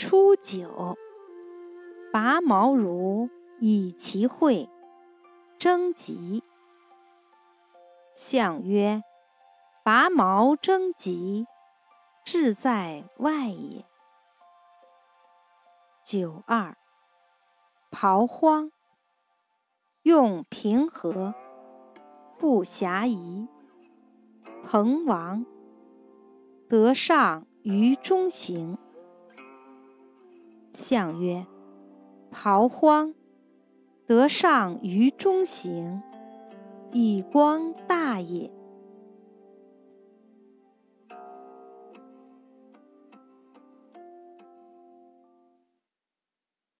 初九，拔毛如以其会，征吉。象曰：拔毛征吉，志在外也。九二，刨荒，用平和，不暇疑。彭王得上于中行。象曰：刨荒，得上于中行，以光大也。